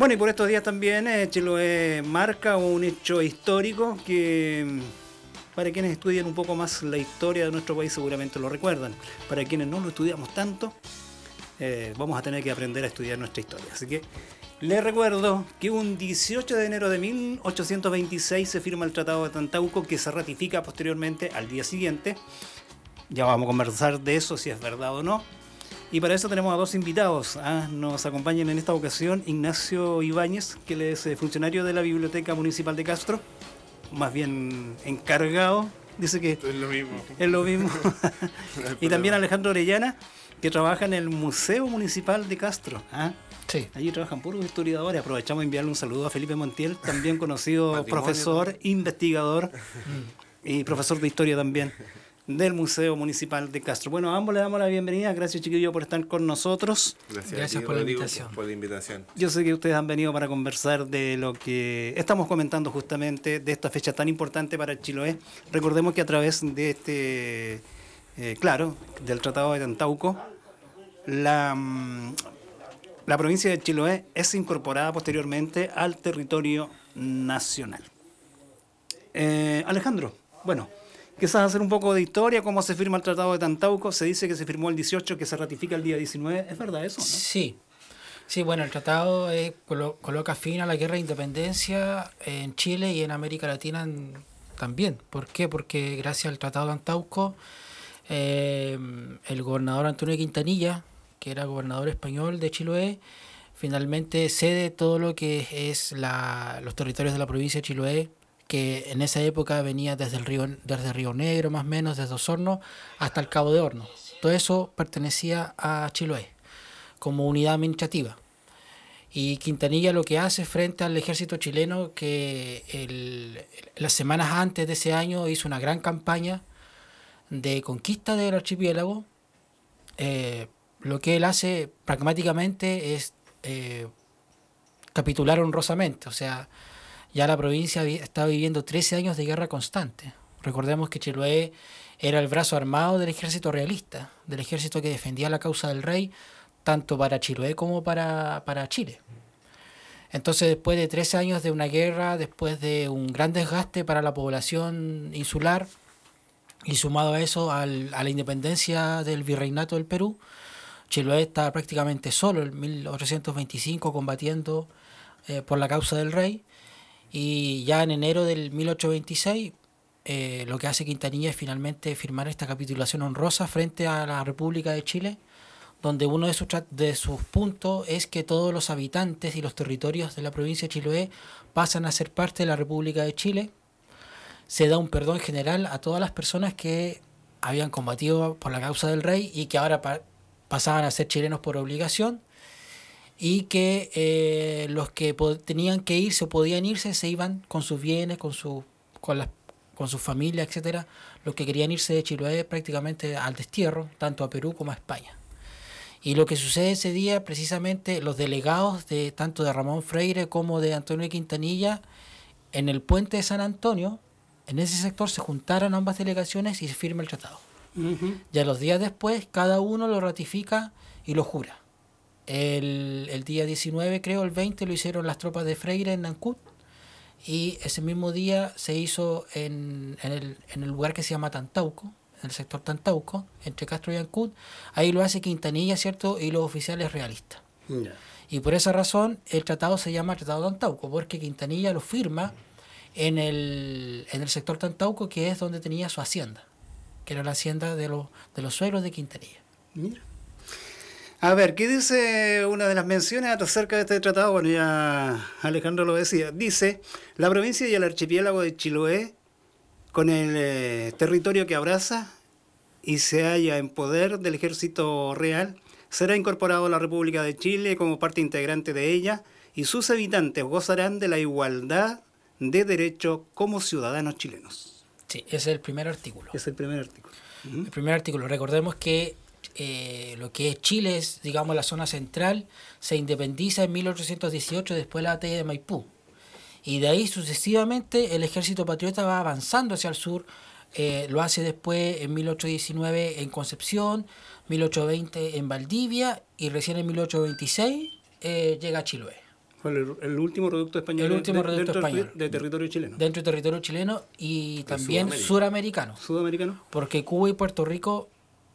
Bueno, y por estos días también eh, marca un hecho histórico que mm, para quienes estudian un poco más la historia de nuestro país seguramente lo recuerdan. Para quienes no lo estudiamos tanto, eh, vamos a tener que aprender a estudiar nuestra historia. Así que les recuerdo que un 18 de enero de 1826 se firma el Tratado de Tantauco que se ratifica posteriormente al día siguiente. Ya vamos a conversar de eso, si es verdad o no. Y para eso tenemos a dos invitados. Ah, nos acompañan en esta ocasión Ignacio Ibáñez, que es eh, funcionario de la Biblioteca Municipal de Castro, más bien encargado. Dice que Es lo mismo. es lo mismo. No y también Alejandro Orellana, que trabaja en el Museo Municipal de Castro. Ah, Sí. Allí trabajan puros historiadores. Aprovechamos de enviarle un saludo a Felipe Montiel, también conocido profesor, investigador y profesor de historia también del Museo Municipal de Castro. Bueno, a ambos le damos la bienvenida. Gracias, chiquillos, por estar con nosotros. Gracias, Gracias ti, por la invitación. Por la invitación. Yo sé que ustedes han venido para conversar de lo que estamos comentando justamente de esta fecha tan importante para el Chiloé. Recordemos que a través de este, eh, claro, del Tratado de Tantauco, la, mm, la provincia de Chiloé es incorporada posteriormente al territorio nacional. Eh, Alejandro, bueno, quizás hacer un poco de historia, cómo se firma el Tratado de Tantauco. Se dice que se firmó el 18, que se ratifica el día 19. ¿Es verdad eso? Sí. Sí, bueno, el tratado eh, colo- coloca fin a la guerra de independencia en Chile y en América Latina también. ¿Por qué? Porque gracias al Tratado de Antauco, eh, el gobernador Antonio Quintanilla, que era gobernador español de Chiloé, finalmente cede todo lo que es la, los territorios de la provincia de Chiloé, que en esa época venía desde el río, desde Río Negro, más o menos, desde Osorno, hasta el Cabo de Horno. Todo eso pertenecía a Chiloé como unidad administrativa. Y Quintanilla lo que hace frente al ejército chileno, que el- las semanas antes de ese año hizo una gran campaña de conquista del archipiélago, eh, lo que él hace pragmáticamente es eh, capitular honrosamente. O sea, ya la provincia estaba viviendo 13 años de guerra constante. Recordemos que Chiloé era el brazo armado del ejército realista, del ejército que defendía la causa del rey, tanto para Chiloé como para, para Chile. Entonces, después de 13 años de una guerra, después de un gran desgaste para la población insular, y sumado a eso al- a la independencia del virreinato del Perú, Chiloé está prácticamente solo en 1825 combatiendo eh, por la causa del rey. Y ya en enero del 1826, eh, lo que hace Quintanilla es finalmente firmar esta capitulación honrosa frente a la República de Chile, donde uno de sus, de sus puntos es que todos los habitantes y los territorios de la provincia de Chiloé pasan a ser parte de la República de Chile. Se da un perdón general a todas las personas que habían combatido por la causa del rey y que ahora pa- pasaban a ser chilenos por obligación y que eh, los que tenían que irse o podían irse se iban con sus bienes, con su con las con sus familias, etcétera. Los que querían irse de Chiloé prácticamente al destierro, tanto a Perú como a España. Y lo que sucede ese día, precisamente los delegados de tanto de Ramón Freire como de Antonio Quintanilla, en el puente de San Antonio, en ese sector se juntaron ambas delegaciones y se firma el tratado. Ya los días después, cada uno lo ratifica y lo jura. El, el día 19, creo, el 20, lo hicieron las tropas de Freire en Nancut. Y ese mismo día se hizo en, en, el, en el lugar que se llama Tantauco, en el sector Tantauco, entre Castro y Ancud. Ahí lo hace Quintanilla, ¿cierto? Y los oficiales realistas. Y por esa razón el tratado se llama Tratado de Antauco, porque Quintanilla lo firma en el, en el sector Tantauco, que es donde tenía su hacienda, que era la hacienda de, los de los suegros de Quintanilla. Mira. A ver, ¿qué dice una de las menciones acerca de este tratado? Bueno, ya Alejandro lo decía. Dice, la provincia y el archipiélago de Chiloé, con el eh, territorio que abraza y se halla en poder del ejército real, será incorporado a la República de Chile como parte integrante de ella y sus habitantes gozarán de la igualdad de derecho como ciudadanos chilenos. Sí, ese es el primer artículo. Es el primer artículo. El primer artículo. Recordemos que eh, lo que es Chile es, digamos, la zona central, se independiza en 1818 después de la batalla de Maipú. Y de ahí sucesivamente el ejército patriota va avanzando hacia el sur. eh, lo hace después en 1819 en Concepción, 1820 en Valdivia y recién en 1826 eh, llega a Chiloé. El, el último reducto español El último de- reducto dentro español. de territorio chileno. dentro del territorio chileno y también Sudamérica. suramericano, Sudamericano, porque Cuba y Puerto Rico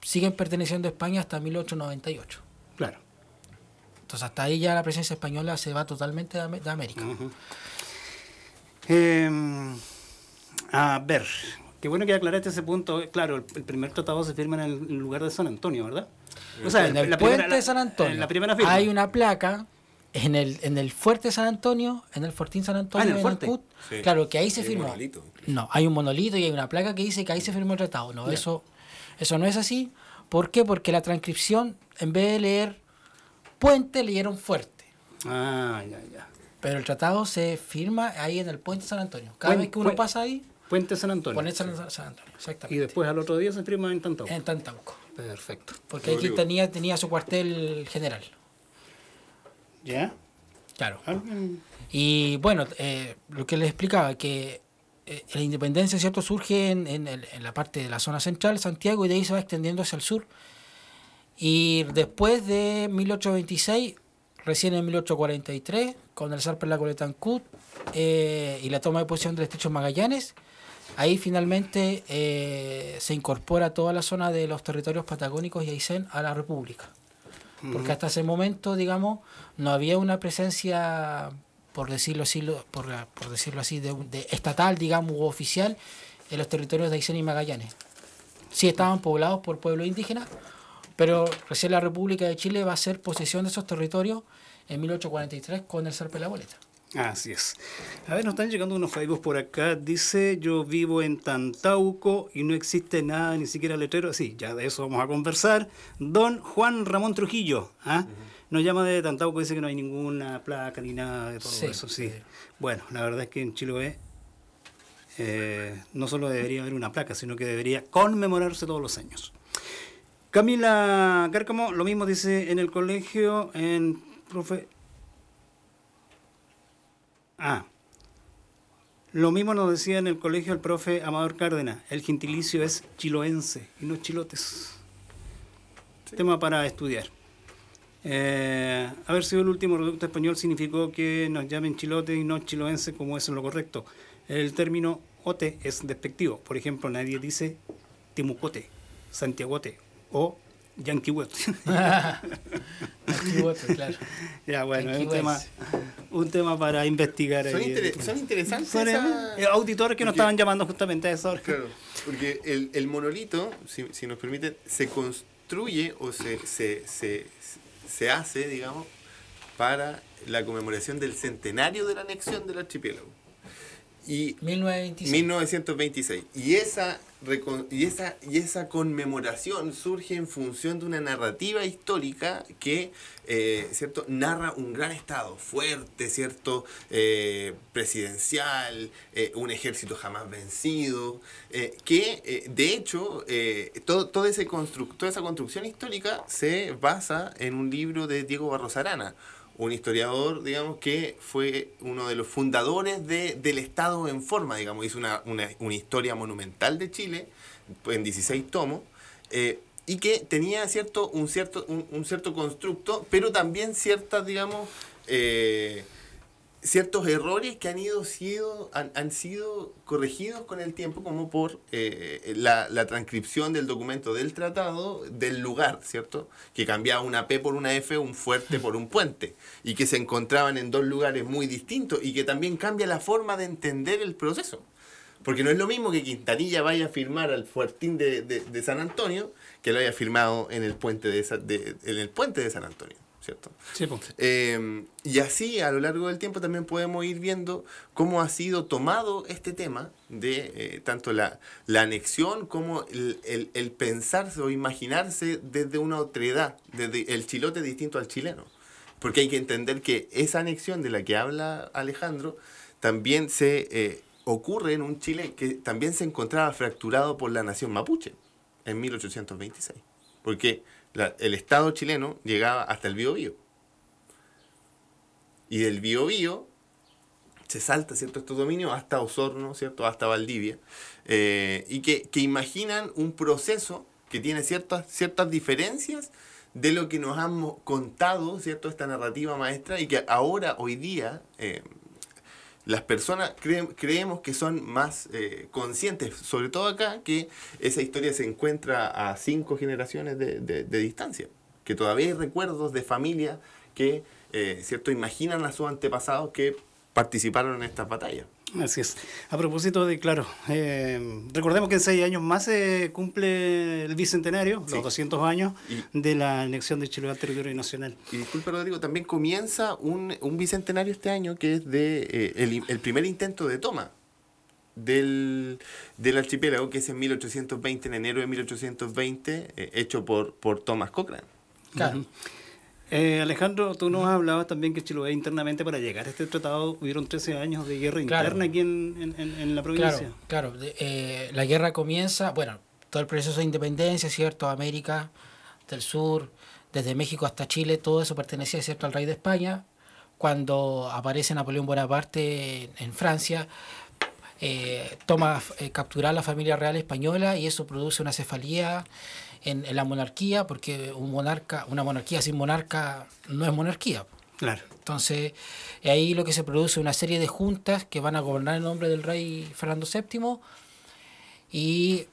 siguen perteneciendo a España hasta 1898. claro. Entonces hasta ahí ya la presencia española se va totalmente de, Am- de América. Eh, a ver, qué bueno que aclaraste ese punto. Claro, el, el primer tratado se firma en el lugar de San Antonio, ¿verdad? O sea, en el la puente primera- de San Antonio En la primera firma. hay una placa en el, en el fuerte de San Antonio, en el fortín San Antonio, Ah, en el fuerte. Ancud, Sí. claro que ahí se Hay un firmó. monolito, incluso. No, hay un monolito y hay una placa que dice que ahí se firmó el tratado. No, eso, eso no es así. ¿Por qué? Porque la transcripción, en vez de leer puente, leyeron fuerte. Ah, ya, ya. Pero el tratado se firma ahí en el puente de San Antonio. Cada vez que uno pasa ahí, Puente San Antonio. pone San, San Antonio. Exactamente. Y después al otro día se firma en Tantau. En Tantauco. Perfecto. Porque ahí Rodrigo. tenía, tenía su cuartel general. ¿Ya? Claro. ¿Alguien? Y bueno, eh, lo que les explicaba, que eh, la independencia, ¿cierto?, surge en, en en la parte de la zona central, Santiago, y de ahí se va extendiendo hacia el sur. Y después de 1826, recién en 1843, con el zarpe la coleta Ancud eh, y la toma de posición del estrecho Magallanes, ahí finalmente eh, se incorpora toda la zona de los territorios patagónicos y Aysén a la República. Porque hasta ese momento, digamos, no había una presencia, por decirlo así, lo- por, por decirlo así de, de estatal, digamos, u oficial, en los territorios de Aysén y Magallanes. Sí estaban poblados por pueblos indígenas, pero recién la República de Chile va a hacer posesión de esos territorios en 1843 con el zarpe de la boleta. Así es. A ver, nos están llegando unos Facebook por acá. Dice, yo vivo en Tantauco y no existe nada, ni siquiera letrero. Sí, ya de eso vamos a conversar. Don Juan Ramón Trujillo, ¿ah? Nos llama de Tantauco, dice que no hay ninguna placa ni nada de todo Sí. eso. Sí. Bueno, la verdad es que en Chiloé eh, no solo debería haber una placa, sino que debería conmemorarse todos los años. Camila Cárcamo, lo mismo dice en el colegio, en profe... Ah, lo mismo nos decía en el colegio el profe Amador Cárdenas, el gentilicio es chiloense y no chilotes. Tema para estudiar. Eh, haber sido el último reducto español significó que nos llamen chilote y no chiloense como es lo correcto. El término ote es despectivo. Por ejemplo, nadie dice timucote, santiagote o yanquihuete. Claro. ya, bueno, es un tema, un tema para investigar. Son, ahí. inter- son interesantes Son, esa- eh, auditores que nos estaban llamando justamente a esa hora. Claro, porque el, el monolito, si, si nos permiten, se construye o se, se, se, se hace, digamos, para la conmemoración del centenario de la anexión del archipiélago. Y 1926. 1926. Y esa, y, esa, y esa conmemoración surge en función de una narrativa histórica que eh, ¿cierto? narra un gran Estado fuerte, ¿cierto? Eh, presidencial, eh, un ejército jamás vencido, que de hecho todo, todo ese toda esa construcción histórica se basa en un libro de Diego Barros Arana un historiador, digamos, que fue uno de los fundadores de, del Estado en forma, digamos, hizo una, una, una historia monumental de Chile en 16 tomos, eh, y que tenía cierto, un, cierto, un, un cierto constructo, pero también ciertas, digamos, eh, ciertos errores que han ido sido, han, han sido corregidos con el tiempo, como por eh, la, la transcripción del documento del tratado del lugar, ¿cierto? Que cambiaba una P por una F, un fuerte por un puente, y que se encontraban en dos lugares muy distintos, y que también cambia la forma de entender el proceso. Porque no es lo mismo que Quintanilla vaya a firmar al fuertín de, de- San Antonio que lo haya firmado en el puente de, de- en el puente de San Antonio, ¿cierto? Sí, pues. Eh, y así a lo largo del tiempo también podemos ir viendo cómo ha sido tomado este tema de eh, tanto la, la anexión como el, el- el pensarse o imaginarse desde una otredad, desde el chilote distinto al chileno. Porque hay que entender que esa anexión de la que habla Alejandro también se eh, ocurre en un Chile que también se encontraba fracturado por la nación mapuche en 1826. Porque la- el Estado chileno llegaba hasta el Biobío. Y del Biobío se salta ¿cierto? estos dominios hasta Osorno, ¿cierto? hasta Valdivia, eh, y que, que imaginan un proceso que tiene ciertas, ciertas diferencias de lo que nos han contado, ¿cierto? Esta narrativa maestra y que ahora, hoy día, eh, las personas creemos que son más eh, conscientes, sobre todo acá, que esa historia se encuentra a cinco generaciones de, de, distancia, que todavía hay recuerdos de familia que, eh, ¿cierto?, imaginan a sus antepasados que participaron en estas batallas. Así es. A propósito de, claro, eh, recordemos que en seis años más se cumple el bicentenario, los 200 años de la anexión de Chile al territorio nacional. Y disculpe, Rodrigo, también comienza un, un bicentenario este año que es de eh, el, el, primer intento de toma del, del, archipiélago, que es en 1820, en enero de 1820, eh, hecho por, por Thomas Cochrane. Claro. Eh, Alejandro, tú nos hablabas también que Chiloé internamente para llegar a este tratado hubieron 13 años de guerra interna aquí en, en, en, la provincia. Claro, claro. Eh, la guerra comienza, bueno, todo el proceso de independencia, ¿cierto? América del Sur, desde México hasta Chile, todo eso pertenecía, ¿cierto?, al rey de España. Cuando aparece Napoleón Bonaparte en, Francia, eh, toma eh, capturar a la familia real española y eso produce una cefalía en, la monarquía, porque un monarca, una monarquía sin monarca no es monarquía. Claro. Entonces, ahí lo que se produce es una serie de juntas que van a gobernar en nombre del rey Fernando VII y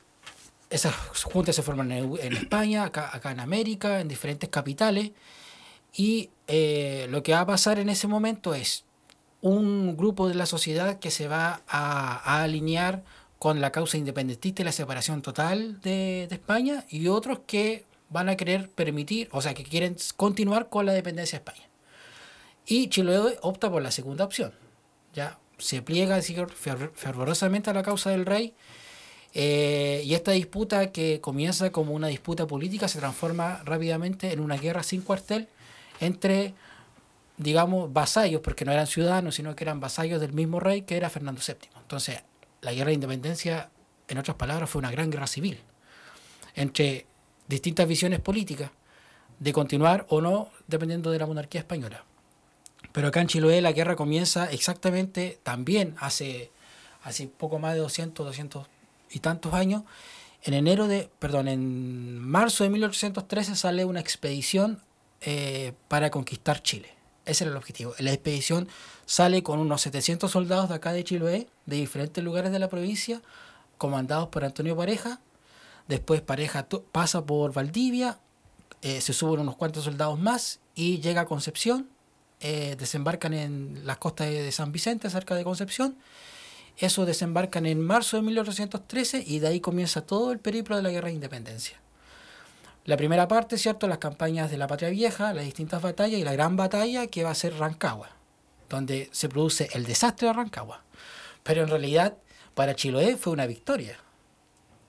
esas juntas se forman en, España, acá, acá, en América, en diferentes capitales y eh, lo que va a pasar en ese momento es un grupo de la sociedad que se va a, a alinear con la causa independentista y la separación total de, España, y otros que van a querer permitir, o sea, que quieren continuar con la dependencia de España. Y Chiloé opta por la segunda opción. Ya se pliega fervorosamente a la causa del rey. Eh, y esta disputa que comienza como una disputa política se transforma rápidamente en una guerra sin cuartel entre, digamos, vasallos, porque no eran ciudadanos, sino que eran vasallos del mismo rey que era Fernando VII. Entonces, la guerra de independencia, en otras palabras, fue una gran guerra civil entre distintas visiones políticas de continuar o no dependiendo de la monarquía española. Pero acá en Chiloé la guerra comienza exactamente también hace, hace poco más de 200, 200 y tantos años. En enero de, perdón, en marzo de 1813 sale una expedición eh, para conquistar Chile. Ese era el objetivo. La expedición sale con unos 700 soldados de acá de Chiloé, de diferentes lugares de la provincia, comandados por Antonio Pareja. Después Pareja pasa por Valdivia, eh, se suben unos cuantos soldados más y llega a Concepción. Eh, desembarcan en las costas de San Vicente, cerca de Concepción. Eso desembarcan en marzo de 1813 y de ahí comienza todo el periplo de la guerra de independencia. La primera parte, ¿cierto? Las campañas de la Patria Vieja, las distintas batallas y la gran batalla que va a ser Rancagua, donde se produce el desastre de Rancagua. Pero en realidad, para Chiloé fue una victoria,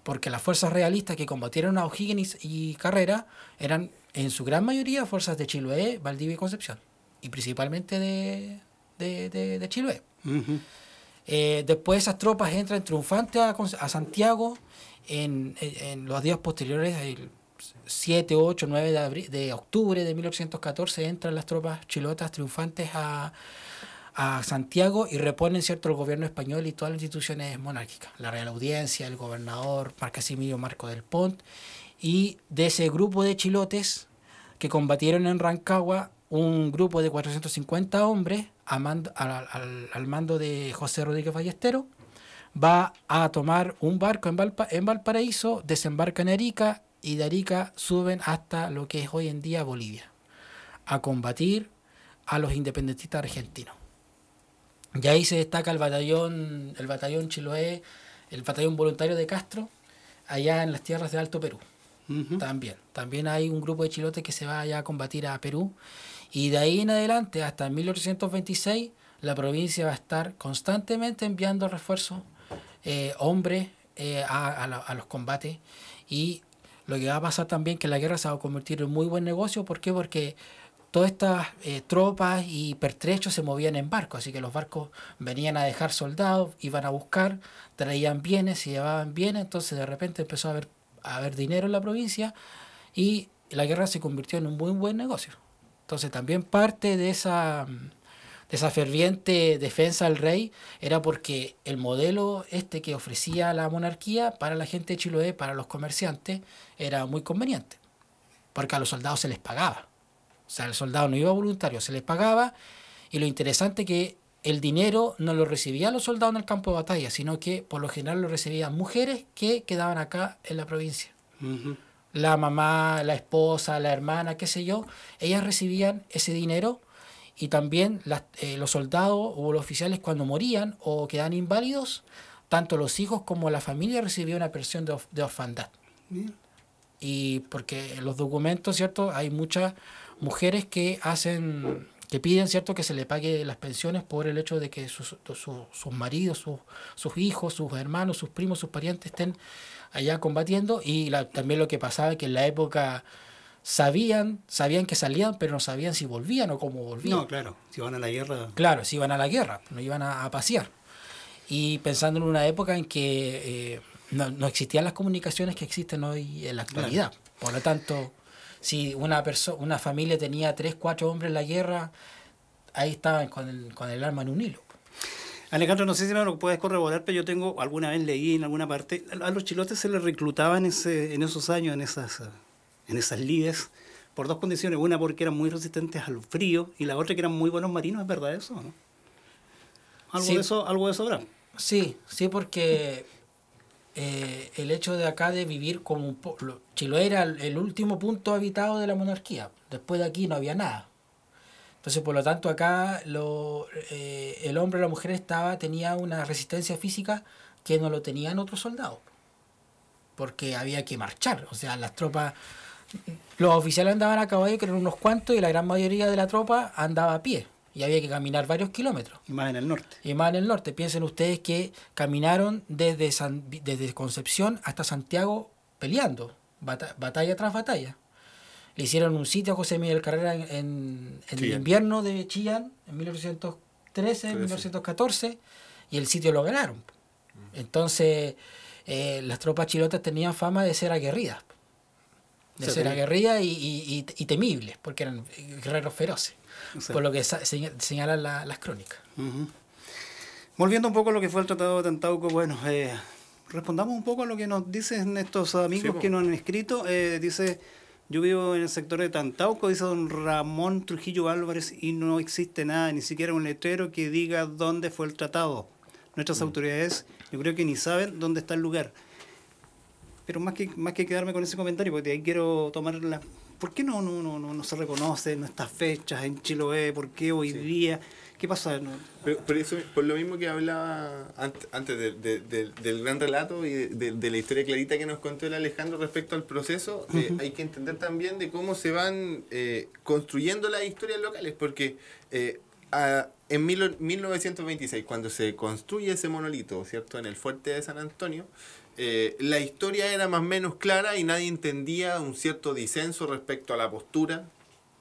porque las fuerzas realistas que combatieron a O'Higgins y Carrera eran en su gran mayoría fuerzas de Chiloé, Valdivia y Concepción, y principalmente de, de, Chiloé. Eh, después esas tropas entran triunfantes a, Santiago en, en, los días posteriores. 7, 8, 9 de, abril, de octubre de 1814 entran las tropas chilotas triunfantes a, a Santiago y reponen cierto el gobierno español y todas las instituciones monárquicas, la Real Audiencia, el gobernador Marcasimiro Marco del Pont, y de ese grupo de chilotes que combatieron en Rancagua, un grupo de 450 hombres al, al, mando de José Rodríguez Ballestero, va a tomar un barco en, en Valparaíso, desembarca en Arica y de Arica suben hasta lo que es hoy en día Bolivia, a combatir a los independentistas argentinos. Y ahí se destaca el batallón, el batallón Chiloé, el batallón voluntario de Castro, allá en las tierras de Alto Perú. También. También hay un grupo de chilotes que se va allá a combatir a Perú. Y de ahí en adelante, hasta 1826, la provincia va a estar constantemente enviando refuerzos, eh, hombres, eh, a, a, los combates. Y lo que va a pasar también que la guerra se va a convertir en muy buen negocio. ¿Por qué? Porque todas estas eh, tropas y pertrechos se movían en barcos, así que los barcos venían a dejar soldados, iban a buscar, traían bienes, se llevaban bienes, entonces de repente empezó a haber, a haber dinero en la provincia y la guerra se convirtió en un muy buen negocio. Entonces también parte de esa esa ferviente defensa del rey era porque el modelo este que ofrecía la monarquía para la gente de Chiloé, para los comerciantes, era muy conveniente. porque a los soldados se les pagaba. O sea, el soldado no iba voluntario, se les pagaba y lo interesante que el dinero no lo recibían los soldados en el campo de batalla, sino que por lo general lo recibían mujeres que quedaban acá en la provincia. La mamá, la esposa, la hermana, qué sé yo, ellas recibían ese dinero y también eh, los soldados o los oficiales cuando morían o quedaban inválidos, tanto los hijos como la familia recibían una pensión de, de orfandad. Y porque en los documentos, ¿cierto? Hay muchas mujeres que hacen que piden cierto que se le pague las pensiones por el hecho de que sus, sus, maridos, sus, sus, hijos, sus hermanos, sus primos, sus parientes estén allá combatiendo y también lo que pasaba que en la época sabían, sabían que salían, pero no sabían si volvían o cómo volvían. No, claro, si iban a la guerra. Claro, si iban a la guerra, no iban a, pasear. Y pensando en una época en que eh, no, existían las comunicaciones que existen hoy en la actualidad. Por lo tanto, si una, una familia tenía tres, cuatro hombres en la guerra, ahí estaban con el, con el arma en un hilo. Alejandro, no sé si me lo puedes corroborar, pero yo tengo, alguna vez leí en alguna parte, a los chilotes se les reclutaban ese, en esos años, en esas, en esas lides, por dos condiciones. Una porque eran muy resistentes al frío y la otra que eran muy buenos marinos, ¿es verdad eso? ¿no? ¿Algo, de eso, ¿Algo de eso habrá? Sí, sí, porque eh, el hecho de acá de vivir como un pueblo. Chiloé era el, último punto habitado de la monarquía. Después de aquí no había nada. Entonces, por lo tanto, acá lo, eh, el hombre o la mujer estaba, tenía una resistencia física que no lo tenían otros soldados. Porque había que marchar. O sea, las tropas. Los oficiales andaban a caballo, que eran unos cuantos, y la gran mayoría de la tropa andaba a pie y había que caminar varios kilómetros. Y más en el norte. Y más en el norte. Piensen ustedes que caminaron desde, desde Concepción hasta Santiago peleando, batalla tras batalla. Le hicieron un sitio a José Miguel Carrera en, el invierno de Chillán, en 1913, en 1914, y el sitio lo ganaron. Entonces, eh, las tropas chilotas tenían fama de ser aguerridas. De ser aguerridas y, y temibles, porque eran guerreros feroces por lo que señalan las crónicas. Volviendo un poco a lo que fue el Tratado de Tantauco, bueno, eh, respondamos un poco a lo que nos dicen estos amigos que nos han escrito. Eh, dice, yo vivo en el sector de Tantauco, dice don Ramón Trujillo Álvarez, y no existe nada, ni siquiera un letrero que diga dónde fue el tratado. Nuestras mm. autoridades, yo creo que ni saben dónde está el lugar. Pero más que, más que quedarme con ese comentario, porque ahí quiero tomar la, ¿Por qué no, no, no, no, se reconocen estas fechas en Chiloé? ¿Por qué hoy día? ¿Qué pasa? por, eso, por lo mismo que hablaba antes, del gran relato y de, la historia clarita que nos contó el Alejandro respecto al proceso, eh, hay que entender también de cómo se van eh, construyendo las historias locales, porque eh, en 1926, cuando se construye ese monolito, ¿cierto? En el fuerte de San Antonio, eh, la historia era más o menos clara y nadie entendía un cierto disenso respecto a la postura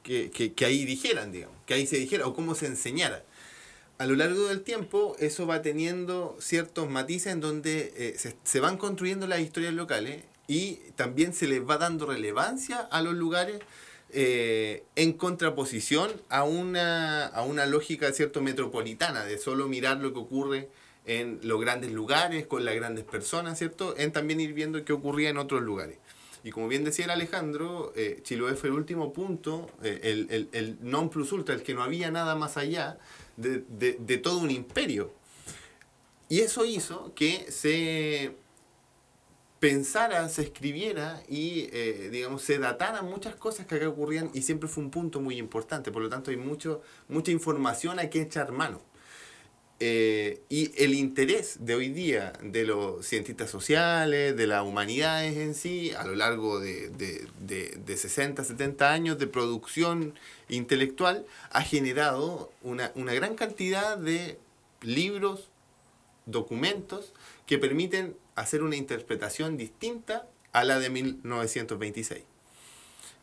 que, que, ahí dijeran, digamos, que ahí se dijera o cómo se enseñara. A lo largo del tiempo eso va teniendo ciertos matices en donde eh, se, se, van construyendo las historias locales y también se les va dando relevancia a los lugares eh, en contraposición a una, a una lógica cierto metropolitana de solo mirar lo que ocurre en los grandes lugares, con las grandes personas, ¿cierto? En también ir viendo qué ocurría en otros lugares. Y como bien decía el Alejandro, eh, Chiloé fue el último punto, eh, el, el, el, non plus ultra, el que no había nada más allá de, de, de todo un imperio. Y eso hizo que se pensara, se escribiera y, eh, digamos, se dataran muchas cosas que acá ocurrían y siempre fue un punto muy importante. Por lo tanto, hay mucho, mucha información a que echar mano. Eh, y el interés de hoy día de los cientistas sociales, de las humanidades en sí, a lo largo de, de, de, 60, 70 años de producción intelectual, ha generado una, una gran cantidad de libros, documentos, que permiten hacer una interpretación distinta a la de 1926.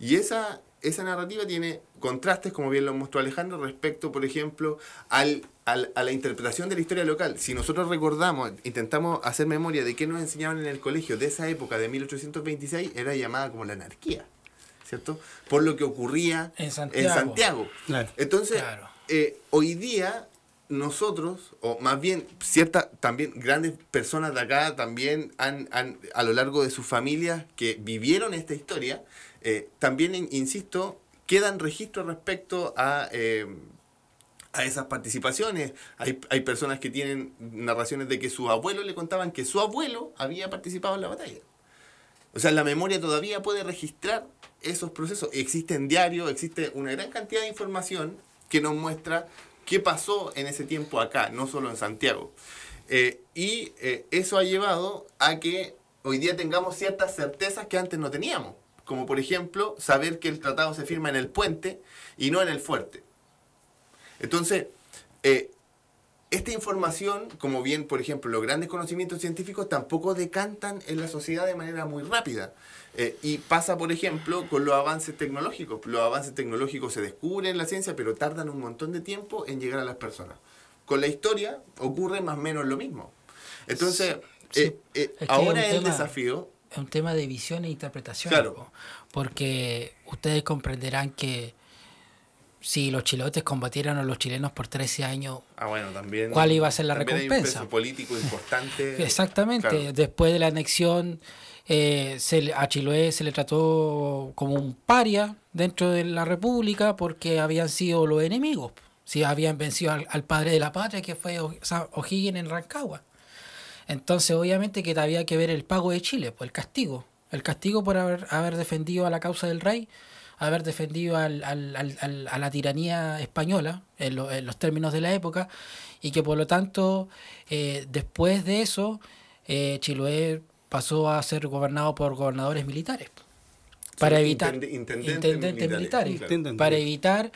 Y esa esa narrativa tiene contrastes, como bien lo mostró Alejandro, respecto, por ejemplo, al, a la interpretación de la historia local. Si nosotros recordamos, intentamos hacer memoria de qué nos enseñaban en el colegio de esa época, de 1826, era llamada como la anarquía, ¿cierto? Por lo que ocurría en Santiago. Entonces, eh, hoy día nosotros, o más bien ciertas, también grandes personas de acá también han, han, a lo largo de sus familias que vivieron esta historia, Eh, también, in- insisto, quedan registros respecto a, eh, a esas participaciones. Hay, hay personas que tienen narraciones de que sus abuelos le contaban que su abuelo había participado en la batalla. O sea, la memoria todavía puede registrar esos procesos. Existen diarios, existe una gran cantidad de información que nos muestra qué pasó en ese tiempo acá, no solo en Santiago. Eh, y eso ha llevado a que hoy día tengamos ciertas certezas que antes no teníamos. Como por ejemplo, saber que el tratado se firma en el puente y no en el fuerte. Entonces, eh, esta información, como bien, por ejemplo, los grandes conocimientos científicos tampoco decantan en la sociedad de manera muy rápida. Eh, y pasa, por ejemplo, con los avances tecnológicos. Los avances tecnológicos se descubren en la ciencia, pero tardan un montón de tiempo en llegar a las personas. Con la historia ocurre más o menos lo mismo. Entonces, Sí. eh, eh, ahora es el tema- desafío... es un tema de visión e interpretación. Claro. Porque ustedes comprenderán que si los chilotes combatieran a los chilenos por 13 años, Ah, bueno, también... ¿Cuál iba a ser la hay un recompensa? peso político importante. exactamente, Claro. después de la anexión, eh, se a Chiloé se le trató como un paria dentro de la República porque habían sido los enemigos. Si habían vencido al, al padre de la patria, que fue O- O'Higgins en Rancagua. Entonces, obviamente que había que ver el pago de Chile, pues el castigo. El castigo por haber, haber defendido a la causa del rey, haber defendido al- al- al- a la tiranía española en, lo- en los términos de la época, y que por lo tanto, eh, después de eso, eh, Chiloé pasó a ser gobernado por gobernadores militares. Para evitar para evitar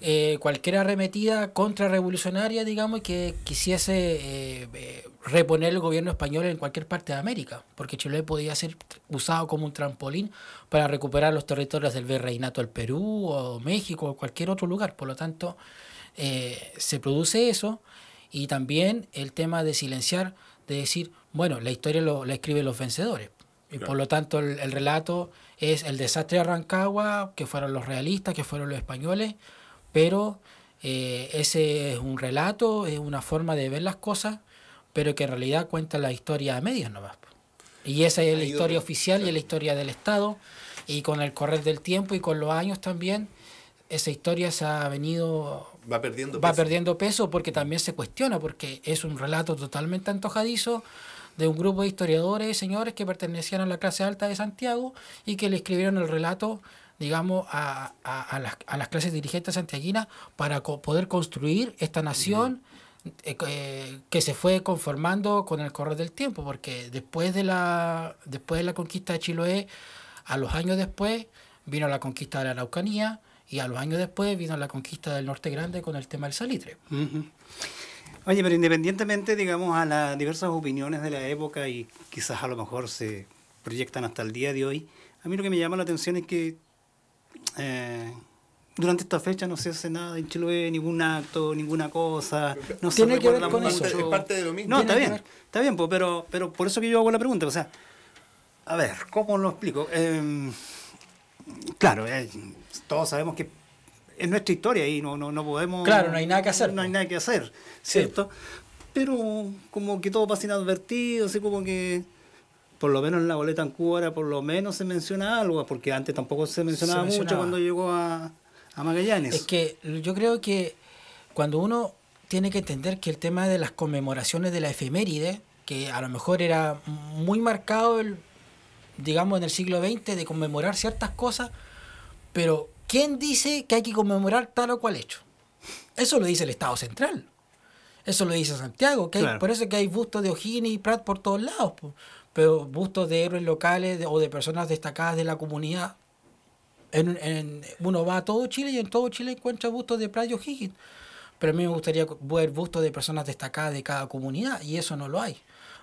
eh, cualquier arremetida contrarrevolucionaria, digamos, que quisiese eh, eh, reponer el gobierno español en cualquier parte de América, porque Chile podía ser usado como un trampolín para recuperar los territorios del virreinato del Perú o México o cualquier otro lugar. Por lo tanto, se produce eso y también el tema de silenciar, de decir, bueno, la historia lo, la escriben los vencedores. Y Claro. por lo tanto el, el relato es el desastre de Rancagua, que fueron los realistas, que fueron los españoles, pero eh, ese es un relato, es una forma de ver las cosas, pero que en realidad cuenta la historia a medias nomás. Y esa es la historia oficial y es la historia del Estado, y con el correr del tiempo y con los años también, esa historia se ha venido Va perdiendo va peso. perdiendo peso porque también se cuestiona, porque es un relato totalmente antojadizo de un grupo de historiadores y señores que pertenecían a la clase alta de Santiago y que le escribieron el relato, digamos, a, a- las, a las clases dirigentes santiaguinas para poder construir esta nación eh, eh, que se fue conformando con el correr del tiempo, porque después de la, después de la conquista de Chiloé, a los años después, vino la conquista de la Araucanía, y a los años después vino la conquista del Norte Grande con el tema del salitre. Oye, pero independientemente, digamos, a las diversas opiniones de la época y quizás a lo mejor se proyectan hasta el día de hoy, a mí lo que me llama la atención es que eh, durante esta fecha no se hace nada en Chiloé, ningún acto, ninguna cosa, no se Tiene que ver con mucho. eso. Es parte de lo mismo. No, está bien, está bien, pero, pero por eso que yo hago la pregunta, o sea, a ver, ¿cómo lo explico? Eh, claro, eh, todos sabemos que es nuestra historia y no, no, no podemos... Claro, no hay nada que hacer, No hay nada que hacer, ¿cierto? Pero como que todo pasa inadvertido, así como que... Por lo menos en la boleta en Cuba ahora por lo menos se menciona algo, porque antes tampoco se mencionaba, mucho mencionaba. cuando llegó a, a Magallanes. Es que yo creo que cuando uno tiene que entender que el tema de las conmemoraciones de la efeméride, que a lo mejor era muy marcado, el, digamos, en el siglo XX, de conmemorar ciertas cosas, pero ¿quién dice que hay que conmemorar tal o cual hecho? Eso lo dice el Estado Central. Eso lo dice Santiago. Que hay- Claro. por eso es que hay bustos de O'Higgins y Prat por todos lados. po. Pero bustos de héroes locales de- o de personas destacadas de la comunidad en, en- uno va a todo Chile y en todo Chile encuentra bustos de Prat y O'Higgins. Pero a mí me gustaría ver bustos de personas destacadas de cada comunidad y eso no lo hay.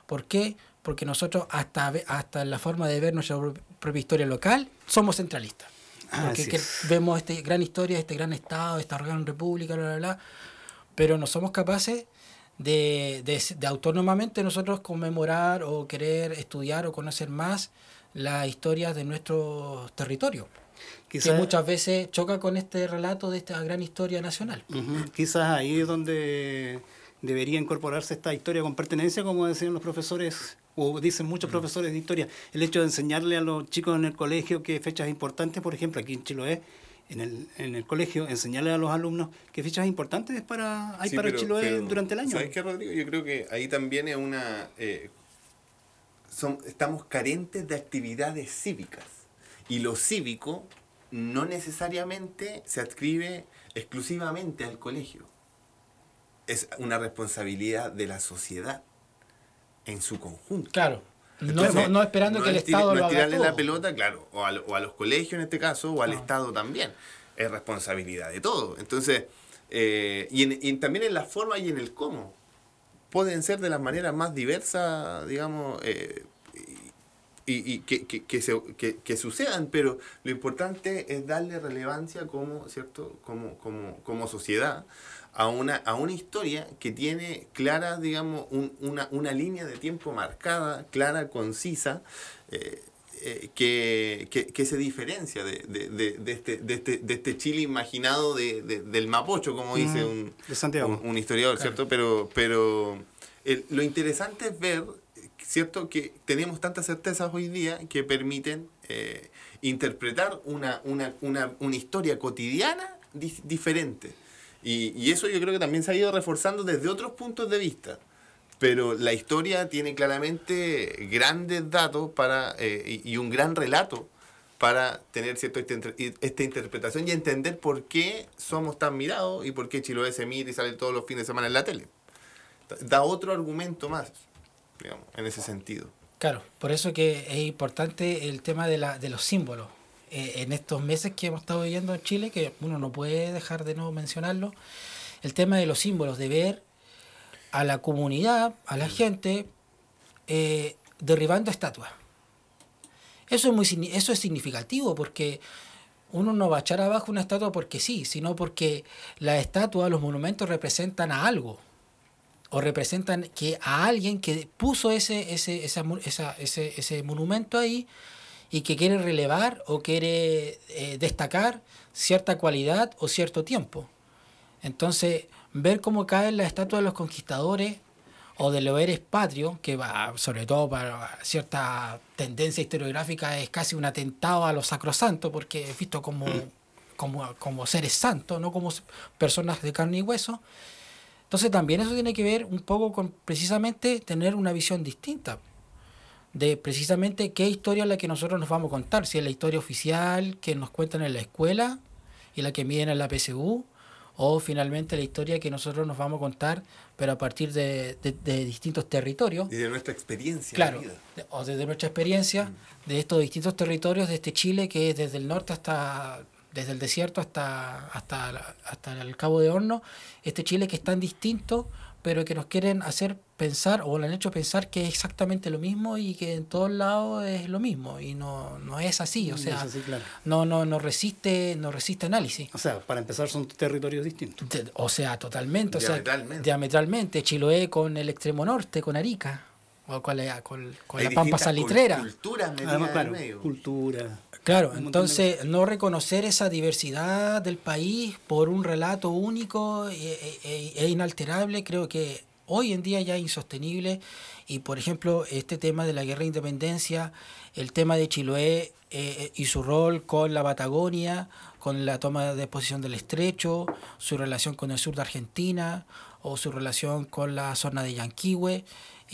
¿Por qué? Porque nosotros hasta, hasta la forma de ver nuestra pro- propia historia local somos centralistas. Porque que vemos esta gran historia, este gran Estado, esta gran república, bla, bla, bla, pero no somos capaces de, de, de autónomamente nosotros conmemorar o querer estudiar o conocer más las historias de nuestros territorios que Quizás- muchas veces choca con este relato de esta gran historia nacional. Quizás ahí es donde debería incorporarse esta historia con pertenencia, como decían los profesores, o dicen muchos profesores de historia, el hecho de enseñarle a los chicos en el colegio que fechas importantes, por ejemplo, aquí en Chiloé, en el, en el colegio, enseñarle a los alumnos qué fechas importantes para, hay para Chiloé durante el año. ¿Sabes qué, Rodrigo? Yo creo que ahí también es una... Eh, son, estamos carentes de actividades cívicas. Y lo cívico no necesariamente se adscribe exclusivamente al colegio. Es una responsabilidad de la sociedad en su conjunto. Claro. no, esperando que el Estado lo haga tirarle la pelota, claro, o a, los colegios en este caso, o al Estado también. Es responsabilidad de todo. Entonces, eh, y, también en la forma y en el cómo. Pueden ser de las maneras más diversas, digamos, eh, y, que, que, que, se, que, sucedan, pero lo importante es darle relevancia como, ¿cierto? como, como, como sociedad a una, a una historia que tiene clara, digamos, una, una línea de tiempo marcada, clara, concisa, eh, eh, que, que, se diferencia de, de, de, este, de, este, de este Chile imaginado de, del Mapocho, como dice un, un, historiador, ¿cierto? Pero, pero lo interesante es ver ¿cierto? Que tenemos tantas certezas hoy día que permiten eh, interpretar una, una, una, una, historia cotidiana diferente. Y, y, eso yo creo que también se ha ido reforzando desde otros puntos de vista. Pero la historia tiene claramente grandes datos para, eh, y, un gran relato para tener cierto esta interpretación y entender por qué somos tan mirados y por qué Chiloé se mira y sale todos los fines de semana en la tele. Da otro argumento más digamos, en ese sentido. Claro, por eso que es importante el tema de, la, de los símbolos. Eh, en estos meses que hemos estado viviendo en Chile, que uno no puede dejar de no mencionarlo, el tema de los símbolos, de ver a la comunidad, a la mm. gente, eh, derribando estatuas. Eso es, muy, eso es significativo porque uno no va a echar abajo una estatua porque sí, sino porque la estatua, los monumentos representan a algo o representan que a alguien que puso ese, ese, ese, ese monumento ahí y que quiere relevar o quiere eh, destacar cierta cualidad o cierto tiempo. Entonces, ver cómo caen las estatuas de los conquistadores o de los eres patrio, que va, sobre todo para cierta tendencia historiográfica, es casi un atentado a los sacrosantos, porque es visto como, como, como seres santos, no como personas de carne y hueso. Entonces también eso tiene que ver un poco con precisamente tener una visión distinta de precisamente qué historia es la que nosotros nos vamos a contar, si es la historia oficial que nos cuentan en la escuela y la que miden en la PSU, o finalmente la historia que nosotros nos vamos a contar, pero a partir de, distintos territorios. Y de nuestra experiencia. Claro, o desde nuestra experiencia mm. de estos distintos territorios de este Chile, que es desde el norte hasta desde el desierto hasta, hasta, hasta el Cabo de Horno, este Chile que es tan distinto, pero que nos quieren hacer pensar, o lo han hecho pensar que es exactamente lo mismo y que en todos lados es lo mismo, y no, no es así, o sea, no, no, no, resiste, no resiste análisis. O sea, para empezar son territorios distintos. o sea, totalmente, diametralmente. O sea, diametralmente, Chiloé con el extremo norte, con Arica, o con la, con, la pampa salitrera. Cultura, cultura. Claro, entonces no reconocer esa diversidad del país por un relato único e, e, e, inalterable creo que hoy en día ya es insostenible y por ejemplo este tema de la guerra de independencia, el tema de Chiloé eh, y su rol con la Patagonia, con la toma de posición del estrecho, su relación con el sur de Argentina o su relación con la zona de Yanquihue.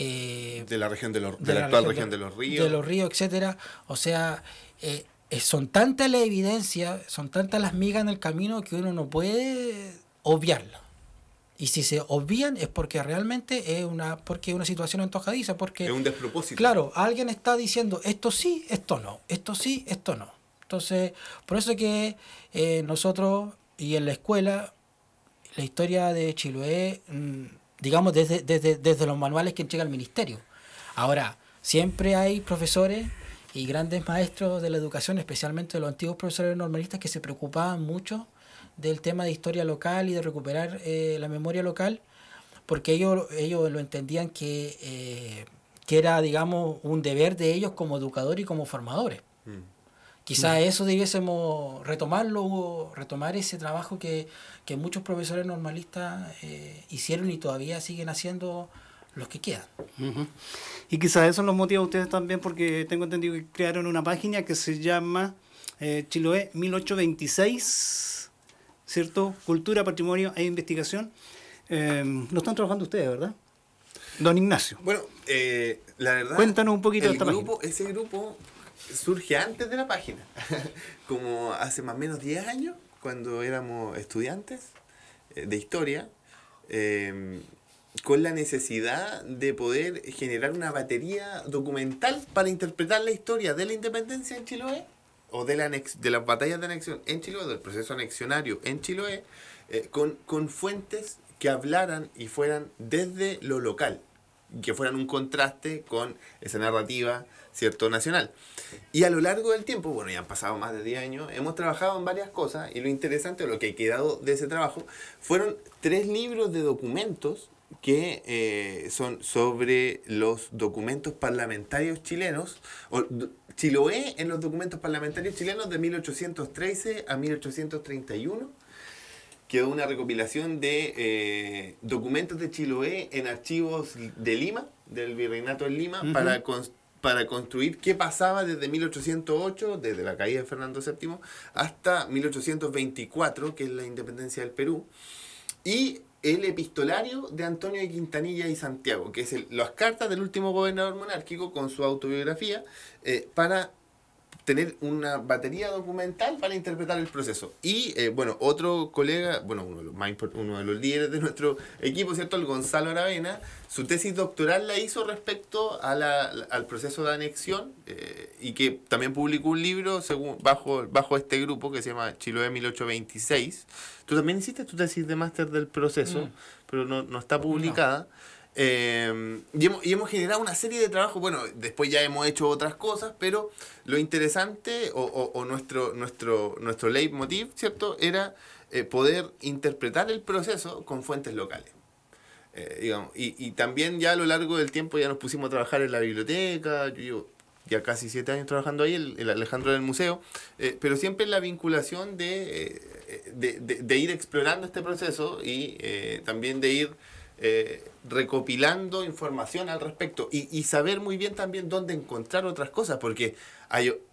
Eh, de la región de, los, de, la, actual región de, los ríos. De los ríos, etcétera. O sea, eh, son tantas las evidencias, son tantas las migas en el camino que uno no puede obviarlo. Y si se obvian es porque realmente es una, porque es una situación antojadiza, porque... Es un despropósito. Claro, alguien está diciendo esto sí, esto no, esto sí, esto no. Entonces, por eso que eh, nosotros y en la escuela, la historia de Chiloé, mm, digamos, desde, desde, desde los manuales que entrega el ministerio. Ahora, siempre hay profesores y grandes maestros de la educación, especialmente los antiguos profesores normalistas que se preocupaban mucho del tema de historia local y de recuperar eh, la memoria local, porque ellos, ellos lo entendían que, eh, que era, digamos, un deber de ellos como educadores y como formadores. Mm. Quizás eso debiésemos retomarlo, retomar ese trabajo que, que muchos profesores normalistas eh, hicieron y todavía siguen haciendo los que quedan. Y quizás eso los motiva a ustedes también porque tengo entendido que crearon una página que se llama eh, Chiloé 1826, ¿cierto? Cultura, patrimonio e investigación. Eh, lo están trabajando ustedes, ¿verdad? Don Ignacio. Bueno, eh, la verdad. Cuéntanos un poquito de el esta grupo, Ese grupo surge antes de la página. Como hace más o menos 10 años, cuando éramos estudiantes eh, de historia, eh, con la necesidad de poder generar una batería documental para interpretar la historia de la independencia en Chiloé o de, la anex- de las batallas de anexión en Chiloé, del proceso anexionario en Chiloé, eh, con, con fuentes que hablaran y fueran desde lo local, que fueran un contraste con esa narrativa cierto nacional. Y a lo largo del tiempo, bueno, ya han pasado más de 10 años, hemos trabajado en varias cosas y lo interesante, o lo que ha quedado de ese trabajo, fueron tres libros de documentos que eh, son sobre los documentos parlamentarios chilenos, o Chiloé en los documentos parlamentarios chilenos de 1813 a 1831 quedó una recopilación de eh, documentos de Chiloé en archivos de Lima, del Virreinato en Lima, Ujú. para, cons- para construir qué pasaba desde 1808, desde la caída de Fernando VII, hasta 1824, que es la independencia del Perú, y el epistolario de Antonio de Quintanilla y Santiago, que es las cartas del último gobernador monárquico con su autobiografía, eh, para tener una batería documental para interpretar el proceso. Y eh, bueno, otro colega, bueno, uno de, los más uno de los líderes de nuestro equipo, ¿cierto? El Gonzalo Aravena, su tesis doctoral la hizo respecto a la- al proceso de anexión eh, y que también publicó un libro según, bajo, bajo este grupo que se llama Chiloé 1826. Tú también hiciste tu tesis de máster del proceso, Mm. pero no, no está publicada. Eh, y, hemos, generado una serie de trabajos, bueno, después ya hemos hecho otras cosas, pero lo interesante o, nuestro, nuestro, nuestro leitmotiv, ¿cierto? Era eh, poder interpretar el proceso con fuentes locales. Eh, digamos, y, también ya a lo largo del tiempo ya nos pusimos a trabajar en la biblioteca, yo llevo ya casi siete años trabajando ahí, el, el Alejandro del museo, eh, pero siempre en la vinculación de, de, de- ir explorando este proceso y también de ir eh, recopilando información al respecto y, saber muy bien también dónde encontrar otras cosas, porque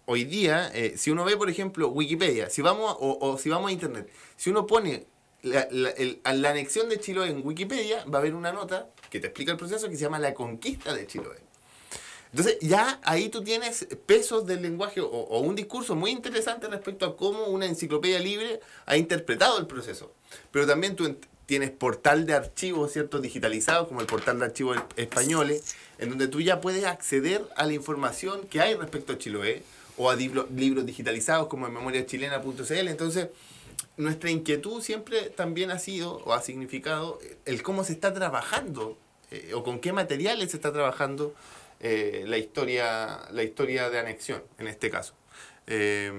hoy día, eh, si uno ve, por ejemplo, Wikipedia, si vamos a- o, si vamos a Internet, si uno pone la, la- anexión de Chiloé en Wikipedia, va a haber una nota que te explica el proceso que se llama La conquista de Chiloé. Entonces ya ahí tú tienes pesos del lenguaje o, o un discurso muy interesante respecto a cómo una enciclopedia libre ha interpretado el proceso. Pero también tú tienes portal de archivos, ¿cierto? Digitalizados, como el portal de archivos españoles, en donde tú ya puedes acceder a la información que hay respecto a Chiloé o a libros digitalizados como en memoriachilena.cl. Entonces, nuestra inquietud siempre también ha sido o ha significado el cómo se está trabajando eh, o con qué materiales se está trabajando eh, la historia la historia de anexión en este caso Eh,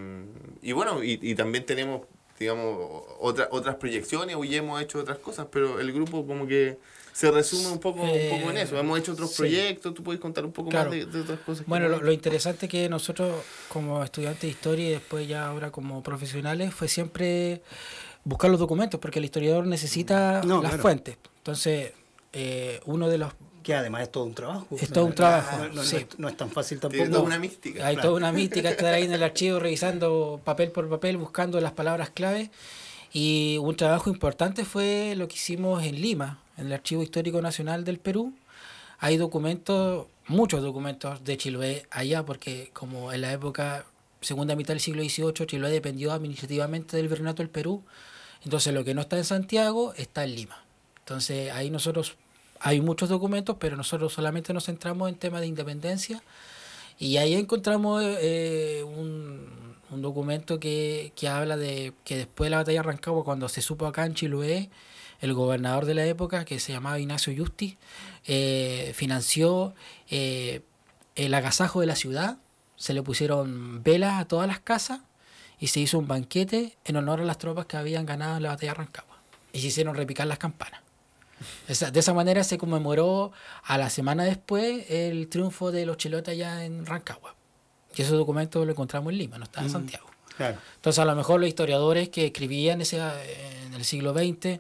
y bueno y también tenemos digamos otra, otras proyecciones hoy hemos hecho otras cosas pero el grupo como que se resume un poco, un poco en eso hemos hecho otros sí. proyectos tú puedes contar un poco Claro. más de, de otras cosas que Bueno, lo, lo interesante que nosotros como estudiantes de historia y después ya ahora como profesionales fue siempre buscar los documentos, porque el historiador necesita No, las claro. fuentes. Entonces, eh, uno de los... Que además es todo un trabajo. Es todo un trabajo, No, no- sí. no es, no es tan fácil tampoco. toda una mística Hay claro. toda una mística estar ahí en el archivo revisando papel por papel, buscando las palabras clave. Y un trabajo importante fue lo que hicimos en Lima, en el Archivo Histórico Nacional del Perú. Hay documentos, muchos documentos de Chiloé allá, porque como en la época, segunda mitad del siglo XVIII, Chiloé dependió administrativamente del Virreinato del Perú. Entonces lo que no está en Santiago está en Lima. Entonces ahí nosotros, hay muchos documentos, pero nosotros solamente nos centramos en temas de independencia. Y ahí encontramos eh, un, un documento que, que habla de que después de la batalla de Rancagua, cuando se supo acá en Chiloé, el gobernador de la época, que se llamaba Ignacio Justi, eh, financió eh, el agasajo de la ciudad, se le pusieron velas a todas las casas y se hizo un banquete en honor a las tropas que habían ganado en la batalla de Rancagua. Y se hicieron repicar las campanas. Esa- de esa manera se conmemoró a la semana después el triunfo de los chilotes allá en Rancagua. Y ese documento lo encontramos en Lima, no está en Mm. Santiago. Claro. Entonces, a lo mejor los historiadores que escribían ese, en el siglo XX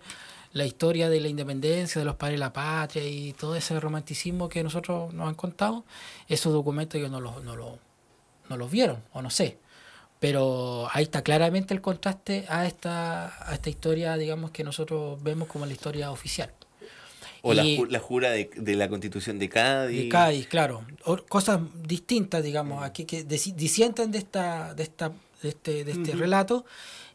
la historia de la independencia, de los padres de la patria y todo ese romanticismo que nosotros nos han contado, esos documentos ellos no los, no los, no los vieron, o no sé. Pero ahí está claramente el contraste a esta, a esta historia, digamos, que nosotros vemos como la historia oficial. O la, ju- la jura de, de la constitución de Cádiz. De Cádiz, claro. O- cosas distintas, digamos, aquí que disi- disienten de esta, de esta, de este, de este relato.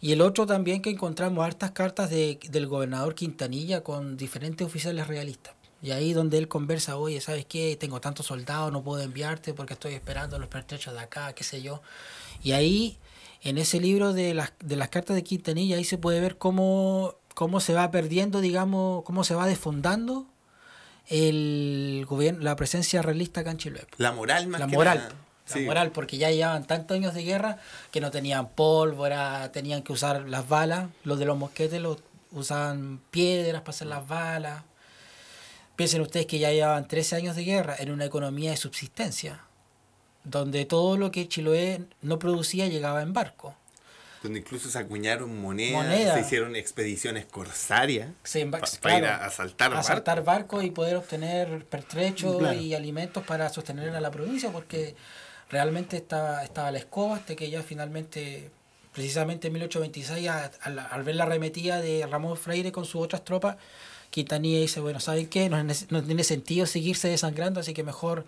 Y el otro también que encontramos hartas cartas de, del gobernador Quintanilla con diferentes oficiales realistas. Y ahí donde él conversa, oye, ¿sabes qué? Tengo tantos soldados, no puedo enviarte porque estoy esperando los pertrechos de acá, qué sé yo. Y ahí, en ese libro de las, de las cartas de Quintanilla, ahí se puede ver cómo, cómo se va perdiendo, digamos, cómo se va desfondando el gobierno, la presencia realista acá en Chiloé. La moral más La que moral. nada. La Sí. moral, porque ya llevaban tantos años de guerra que no tenían pólvora, tenían que usar las balas. Los de los mosquetes los usaban piedras para hacer las balas. Piensen ustedes que ya llevaban 13 años de guerra en una economía de subsistencia, donde todo lo que Chiloé no producía llegaba en barco. Donde incluso se acuñaron monedas, Moneda. se hicieron expediciones corsarias embar- para ir a asaltar barcos. asaltar barcos y poder obtener pertrechos Claro. y alimentos para sostener a la provincia, porque realmente estaba, estaba la escoba hasta que ya finalmente, precisamente en 1826, a- al, al ver la arremetida de Ramón Freire con sus otras tropas, Quintanilla dice, bueno, ¿saben qué? No, no tiene sentido seguirse desangrando, así que mejor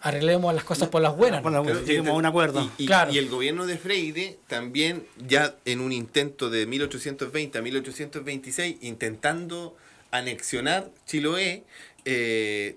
arreglemos las cosas por las buenas. Por las buenas. Lleguemos a un acuerdo. Y, y- Claro. y el gobierno de Freire también, ya en un intento de 1820 a 1826, intentando anexionar Chiloé, eh,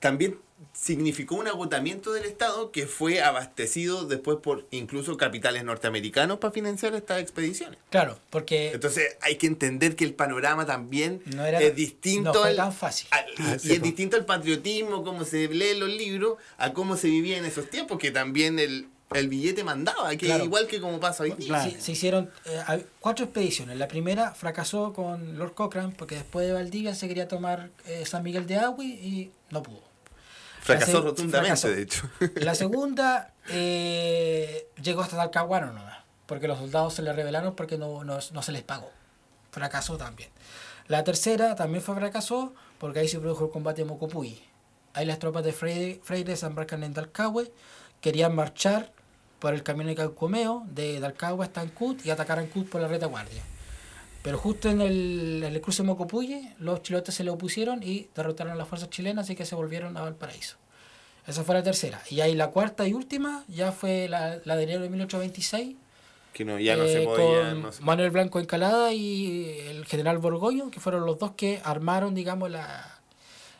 también significó un agotamiento del Estado que fue abastecido después por incluso capitales norteamericanos para financiar estas expediciones. Claro, porque Entonces hay que entender que el panorama también No era- es distinto no fue al- tan fácil. al- y, Ah, y es distinto al patriotismo, cómo se lee en los libros, a cómo se vivía en esos tiempos, que también el, el billete mandaba, que Claro. igual que como pasa hoy día. Claro. Se, se hicieron eh, cuatro expediciones. La primera fracasó con Lord Cochrane porque después de Valdivia se quería tomar eh, San Miguel de Agui y no pudo. Fracasó se- rotundamente, fracasó. de hecho. La segunda eh, llegó hasta Talcahuano nomás, porque los soldados se le rebelaron porque no, no, no se les pagó. Fracasó también. La tercera también fue fracasó porque ahí se produjo el combate de Mocopuy. Ahí las tropas de Freire, Freire se embarcan en Dalcahue, querían marchar por el camino de Calcomeo, de Dalcahue hasta Ancud y atacar Ancud por la retaguardia. Pero justo en el, en el cruce de Mocopuye, los chilotes se le opusieron y derrotaron a las fuerzas chilenas, así que se volvieron a Valparaíso. Esa fue la tercera. Y ahí la cuarta y última ya fue la, la de enero de 1826, Que no, ya no se eh, podía. con no se- Manuel Blanco Encalada y el general Borgoño, que fueron los dos que armaron, digamos, la,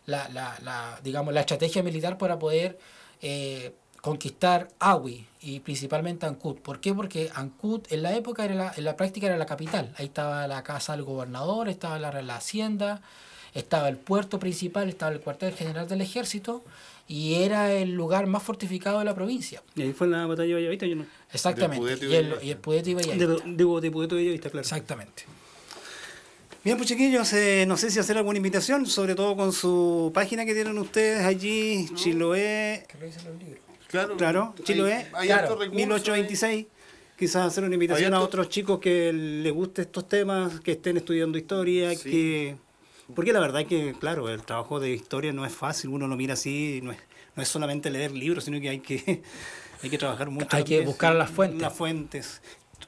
la, la, la, digamos, la estrategia militar para poder eh, conquistar Awi y principalmente Ancud. ¿Por qué? Porque Ancud en la época, era la, en la práctica era la capital. Ahí estaba la casa del gobernador, estaba la, la hacienda, estaba el puerto principal, estaba el cuartel general del ejército y era el lugar más fortificado de la provincia. Y ahí fue la batalla de Bellavista. Yo no, Exactamente. Pudeto y el, y el Pudeto y Bellavista. de, de Pudeto de Bellavista, claro. Exactamente. Bien, pues chiquillos, eh, no sé si hacer alguna invitación, sobre todo con su página que tienen ustedes allí, Chiloé, Que revisen los libros. Claro, claro, hay- Chiloé, hay claro, recursos, 1826. Quizás hacer una invitación Hay a otros chicos que les guste estos temas, que estén estudiando historia, Sí. que... Porque la verdad es que, claro, el trabajo de historia no es fácil, uno lo mira así, no es, no es solamente leer libros, sino que hay que, hay que trabajar mucho. Hay que buscar las fuentes. Las fuentes.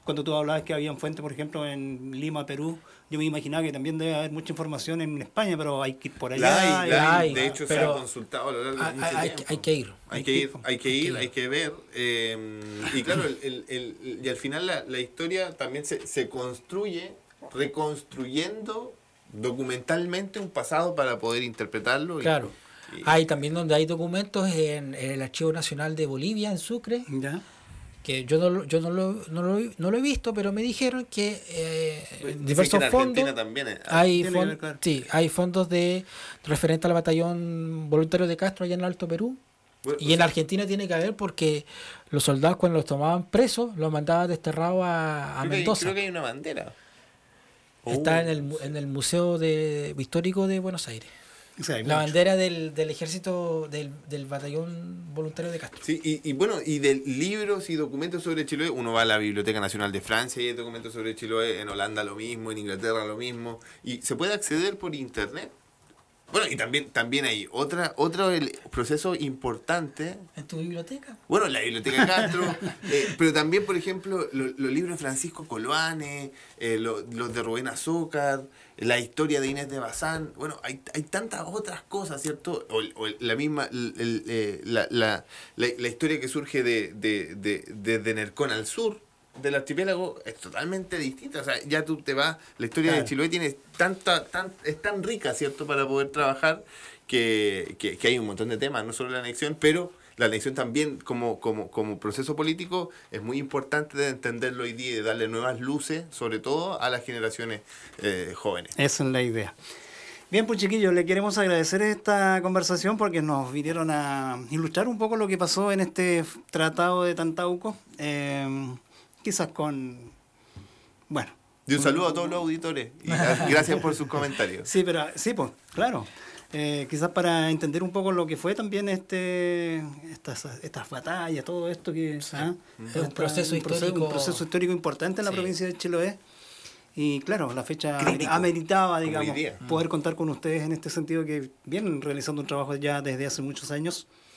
Cuando tú hablabas que habían fuentes, por ejemplo, en Lima, Perú, yo me imaginaba que también debe haber mucha información en España, pero hay que ir por allá. La hay, y- la hay. hay, De hecho, se ha consultado a lo largo de Hay, mucho hay- tiempo. hay que ir. Hay que ir, hay que ir, ir. hay que ver. eh, y claro, el, el- el- y al final la, la historia también se, se construye reconstruyendo documentalmente un pasado para poder interpretarlo. y- Claro. y- Hay también donde hay documentos en, en el Archivo Nacional de Bolivia, en Sucre, ¿Ya? Que yo no, lo- yo no, lo, no, lo, no lo he visto, pero me dijeron que eh, que diversos en Argentina fondos también es- hay, que sí, hay fondos de referente al batallón voluntario de Castro allá en el Alto Perú. Bueno, Y en Argentina tiene que haber porque los soldados cuando los tomaban presos los mandaban desterrados a, a creo, que, Mendoza. creo que hay una bandera. Está Oh. en el, mu- en el Museo de, Histórico de Buenos Aires. O sea, hay La mucho. bandera del, del ejército del, del batallón voluntario de Castro. Sí, y, y bueno, y de libros y documentos sobre Chiloé, uno va a la Biblioteca Nacional de Francia y hay documentos sobre Chiloé, en Holanda lo mismo, en Inglaterra lo mismo, y se puede acceder por internet. Bueno, y también, también hay otra, otro el proceso importante ¿En tu biblioteca? Bueno, la Biblioteca Castro, eh, pero también, por ejemplo, lo- los libros de Francisco Coloane, eh, lo- los de Rubén Azúcar, la historia de Inés de Bazán. Bueno, hay, hay tantas otras cosas, ¿cierto? O, o la misma, el- el, eh, la, la, la, la historia que surge de, de, de, desde Nercón al sur del archipiélago es totalmente distinta. O sea, ya tú te vas, la historia Claro. de Chiloé tiene tanta, tan, es tan rica, ¿cierto? Para poder trabajar que, que, que hay un montón de temas, no solo la anexión, pero la elección también como, como, como proceso político es muy importante de entenderlo hoy día y de darle nuevas luces, sobre todo a las generaciones eh, jóvenes. Esa es la idea. Bien, pues chiquillos, le queremos agradecer esta conversación porque nos vinieron a ilustrar un poco lo que pasó en este tratado de Tantauco. eh, quizás con... Bueno. Y un saludo a todos los auditores y gra- gracias por sus comentarios. Sí, pero sí, pues, claro. Eh, quizás para entender un poco lo que fue también este estas, estas batallas, todo esto que ¿ah? Es un proceso un proceso, histórico- un proceso histórico importante en la Sí. provincia de Chiloé. Y claro, la fecha Crítico, ameritaba, digamos, poder contar con ustedes en este sentido que vienen realizando un trabajo ya desde hace muchos años